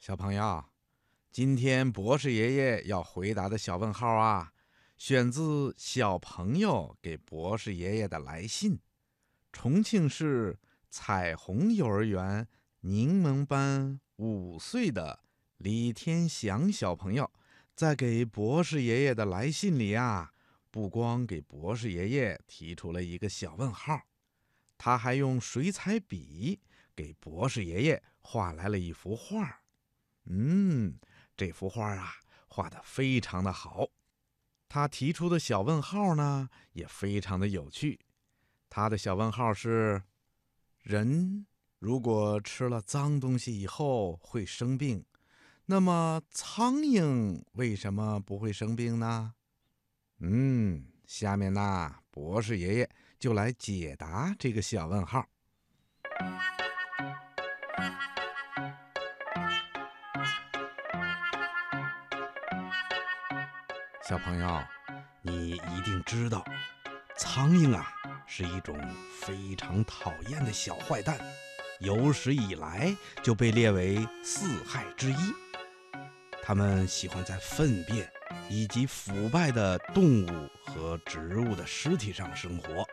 小朋友，今天博士爷爷要回答的小问号啊，选自小朋友给博士爷爷的来信。重庆市彩虹幼儿园柠檬班五岁的李天祥小朋友，在给博士爷爷的来信里啊，不光给博士爷爷提出了一个小问号，他还用水彩笔给博士爷爷画来了一幅画。嗯，这幅画啊，画的非常的好。他提出的小问号呢，也非常的有趣。他的小问号是：人如果吃了脏东西以后会生病，那么苍蝇为什么不会生病呢？嗯，下面呢，博士爷爷就来解答这个小问号。小朋友，你一定知道，苍蝇啊是一种非常讨厌的小坏蛋，有史以来就被列为四害之一。它们喜欢在粪便以及腐败的动物和植物的尸体上生活，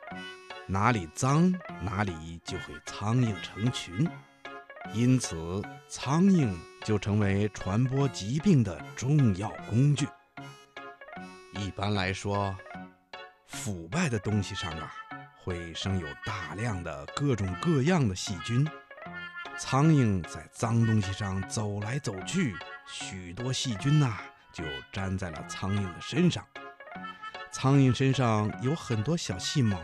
哪里脏哪里就会苍蝇成群，因此苍蝇就成为传播疾病的重要工具。一般来说，腐败的东西上啊，会生有大量的各种各样的细菌。苍蝇在脏东西上走来走去，许多细菌呐就粘在了苍蝇的身上。苍蝇身上有很多小细毛，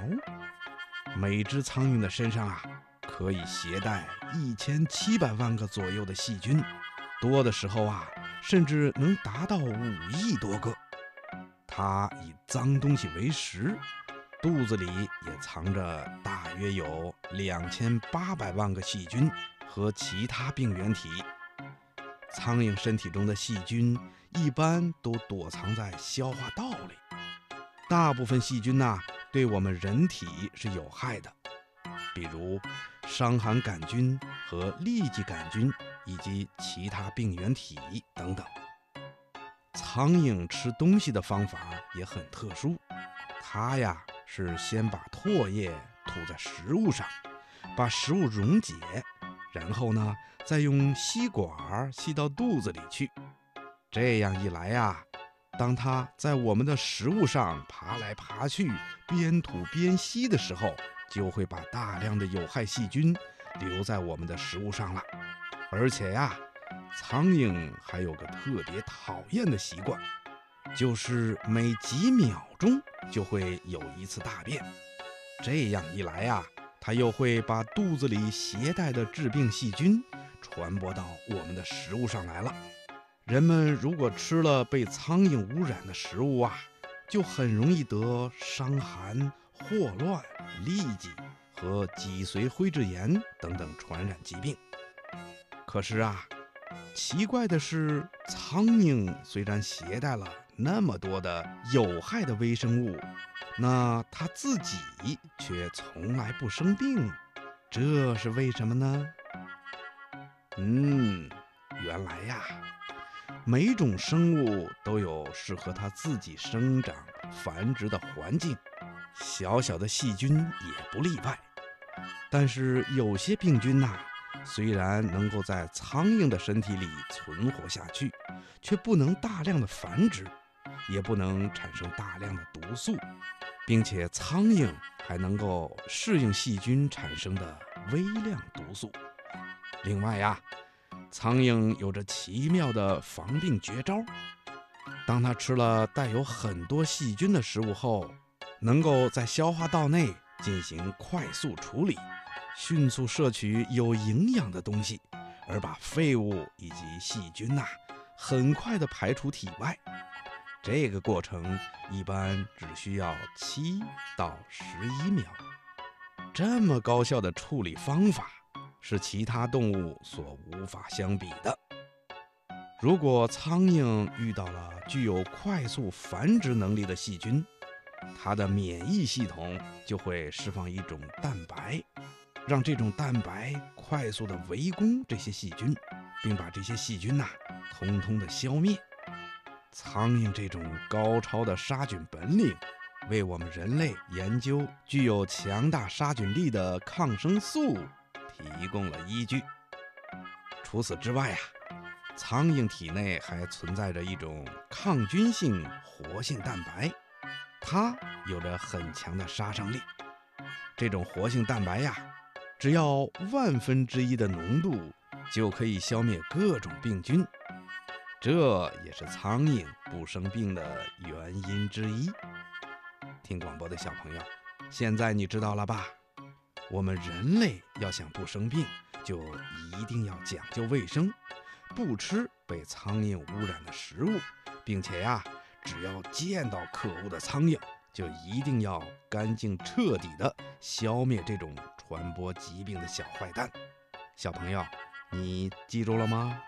每只苍蝇的身上啊，可以携带一千七百万个左右的细菌，多的时候啊，甚至能达到五亿多个。它以脏东西为食，肚子里也藏着大约有两千八百万个细菌和其他病原体。苍蝇身体中的细菌一般都躲藏在消化道里。大部分细菌呐，对我们人体是有害的，比如伤寒杆菌和痢疾杆菌以及其他病原体等等。苍蝇吃东西的方法也很特殊，它呀是先把唾液吐在食物上，把食物溶解，然后呢再用吸管吸到肚子里去。这样一来呀，当它在我们的食物上爬来爬去，边吐边吸的时候，就会把大量的有害细菌留在我们的食物上了，而且呀。苍蝇还有个特别讨厌的习惯，就是每几秒钟就会有一次大便。这样一来呀，它又会把肚子里携带的致病细菌传播到我们的食物上来了。人们如果吃了被苍蝇污染的食物啊，就很容易得伤寒、霍乱、痢疾和脊髓灰质炎等等传染疾病。可是啊。奇怪的是，苍蝇虽然携带了那么多的有害的微生物，那它自己却从来不生病，这是为什么呢？嗯，原来呀，每种生物都有适合它自己生长繁殖的环境，小小的细菌也不例外。但是有些病菌呐。虽然能够在苍蝇的身体里存活下去，却不能大量的繁殖，也不能产生大量的毒素，并且苍蝇还能够适应细菌产生的微量毒素。另外呀，苍蝇有着奇妙的防病绝招：当它吃了带有很多细菌的食物后，能够在消化道内进行快速处理。迅速摄取有营养的东西，而把废物以及细菌呐，很快的排出体外。这个过程一般只需要七到十一秒。这么高效的处理方法，是其他动物所无法相比的。如果苍蝇遇到了具有快速繁殖能力的细菌，它的免疫系统就会释放一种蛋白。让这种蛋白快速的围攻这些细菌，并把这些细菌呐，通通的消灭。苍蝇这种高超的杀菌本领，为我们人类研究具有强大杀菌力的抗生素提供了依据。除此之外呀，苍蝇体内还存在着一种抗菌性活性蛋白，它有着很强的杀伤力。这种活性蛋白呀，只要万分之一的浓度，就可以消灭各种病菌。这也是苍蝇不生病的原因之一。听广播的小朋友，现在你知道了吧？我们人类要想不生病，就一定要讲究卫生，不吃被苍蝇污染的食物，并且呀，只要见到可恶的苍蝇，就一定要干净彻底的消灭这种传播疾病的小坏蛋。小朋友，你记住了吗？